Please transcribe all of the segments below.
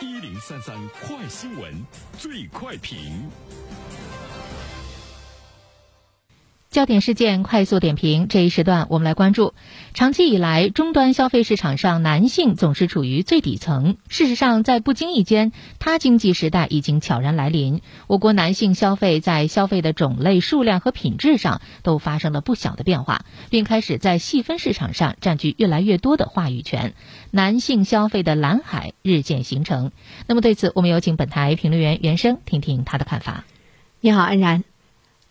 一零三三快新闻，最快评。焦点事件快速点评，这一时段我们来关注。长期以来，终端消费市场上男性总是处于最底层。事实上，在不经意间，他经济时代已经悄然来临。我国男性消费在消费的种类、数量和品质上都发生了不小的变化，并开始在细分市场上占据越来越多的话语权。男性消费的蓝海日渐形成。那么，对此，我们有请本台评论员袁生听听他的看法。你好，安然。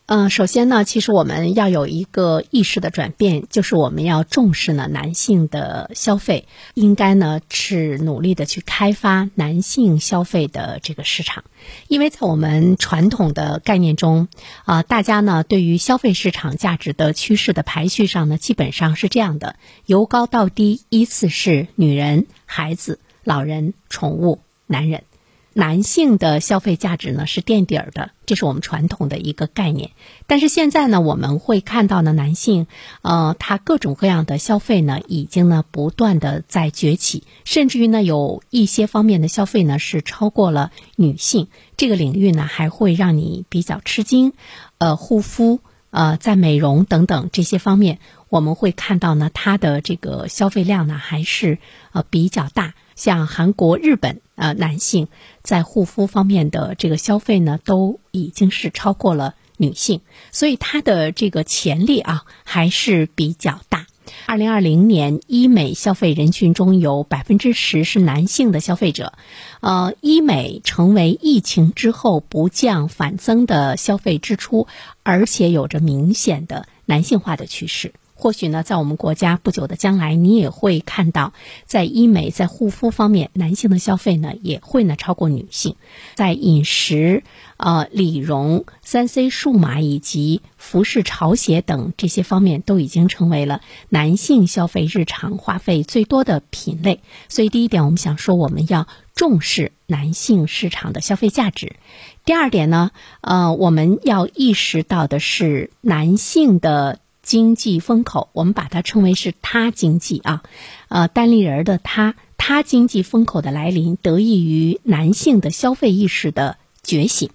嗯，首先呢，其实我们要有一个意识的转变，就是我们要重视呢男性的消费，应该呢是努力的去开发男性消费的这个市场，因为在我们传统的概念中，啊，大家呢对于消费市场价值的趋势的排序上呢，基本上是这样的：由高到低，依次是女人、孩子、老人、宠物、男人。男性的消费价值呢是垫底儿的，这是我们传统的一个概念。但是现在呢，我们会看到呢，男性，呃，他各种各样的消费呢，已经呢不断的在崛起，甚至于呢，有一些方面的消费呢是超过了女性。这个领域呢还会让你比较吃惊，呃，护肤，呃，在美容等等这些方面，我们会看到呢，它的这个消费量呢还是呃比较大。像韩国、日本，呃，男性在护肤方面的这个消费呢，都已经是超过了女性，所以它的这个潜力啊还是比较大。二零二零年医美消费人群中有百分之十是男性的消费者，呃，医美成为疫情之后不降反增的消费支出，而且有着明显的男性化的趋势。或许呢，在我们国家不久的将来，你也会看到，在医美、在护肤方面，男性的消费呢也会呢超过女性。在饮食、呃理容、三 C 数码以及服饰、潮鞋等这些方面，都已经成为了男性消费日常花费最多的品类。所以，第一点，我们想说，我们要重视男性市场的消费价值。第二点呢，呃，我们要意识到的是男性的。经济风口，我们把它称为是他经济啊，呃，单立人的他，他经济风口的来临，得益于男性的消费意识的觉醒。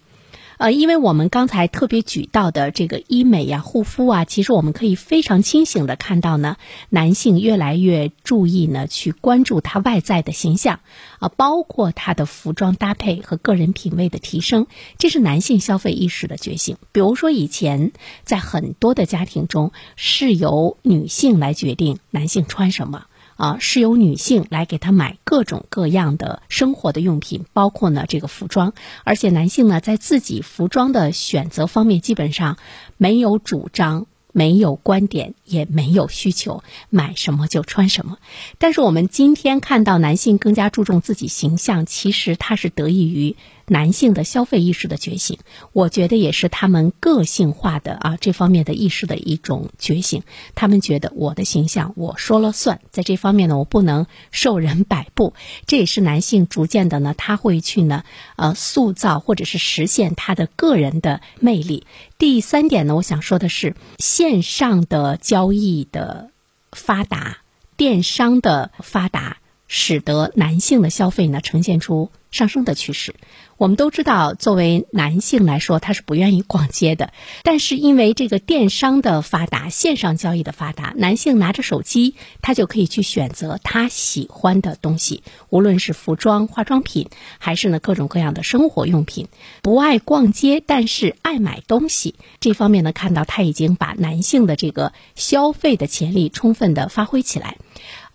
呃，因为我们刚才特别举到的这个医美呀、护肤啊，其实我们可以非常清醒的看到呢，男性越来越注意呢去关注他外在的形象，啊，包括他的服装搭配和个人品味的提升，这是男性消费意识的觉醒。比如说以前在很多的家庭中是由女性来决定男性穿什么。啊，是由女性来给他买各种各样的生活的用品，包括呢这个服装，而且男性呢在自己服装的选择方面基本上没有主张。没有观点，也没有需求，买什么就穿什么。但是我们今天看到男性更加注重自己形象，其实他是得益于男性的消费意识的觉醒。我觉得也是他们个性化的啊这方面的意识的一种觉醒。他们觉得我的形象我说了算，在这方面呢，我不能受人摆布。这也是男性逐渐的呢，他会去呢呃塑造或者是实现他的个人的魅力。第三点呢，我想说的是，线上的交易的发达，电商的发达，使得男性的消费呢呈现出上升的趋势。我们都知道，作为男性来说，他是不愿意逛街的。但是因为这个电商的发达、线上交易的发达，男性拿着手机，他就可以去选择他喜欢的东西，无论是服装、化妆品，还是呢各种各样的生活用品。不爱逛街，但是爱买东西，这方面呢，看到他已经把男性的这个消费的潜力充分的发挥起来。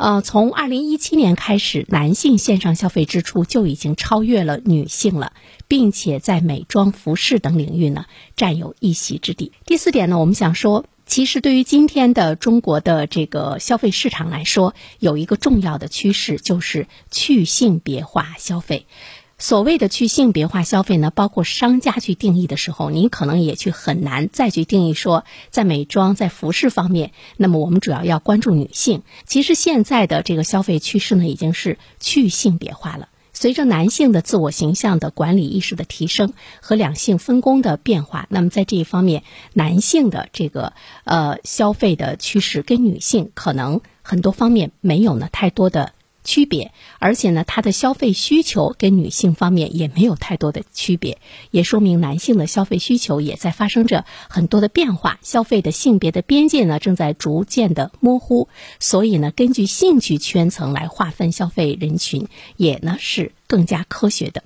呃，从二零一七年开始，男性线上消费支出就已经超越了女性了，并且在美妆、服饰等领域呢占有一席之地。第四点呢，我们想说，其实对于今天的中国的这个消费市场来说，有一个重要的趋势就是去性别化消费。所谓的去性别化消费呢，包括商家去定义的时候，你可能也去很难再去定义说，在美妆、在服饰方面，那么我们主要要关注女性。其实现在的这个消费趋势呢，已经是去性别化了。随着男性的自我形象的管理意识的提升和两性分工的变化，那么在这一方面，男性的这个呃消费的趋势跟女性可能很多方面没有呢太多的。区别，而且呢，他的消费需求跟女性方面也没有太多的区别，也说明男性的消费需求也在发生着很多的变化，消费的性别的边界呢正在逐渐的模糊，所以呢，根据兴趣圈层来划分消费人群，也呢是更加科学的。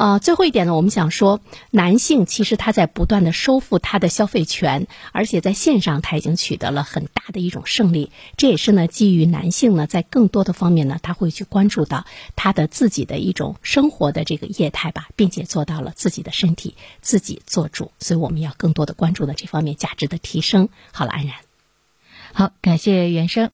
呃，最后一点呢，我们想说，男性其实他在不断的收复他的消费权，而且在线上他已经取得了很大的一种胜利。这也是呢，基于男性呢，在更多的方面呢，他会去关注到他的自己的一种生活的这个业态吧，并且做到了自己的身体自己做主。所以我们要更多的关注的这方面价值的提升。好了，安然，好，感谢原生。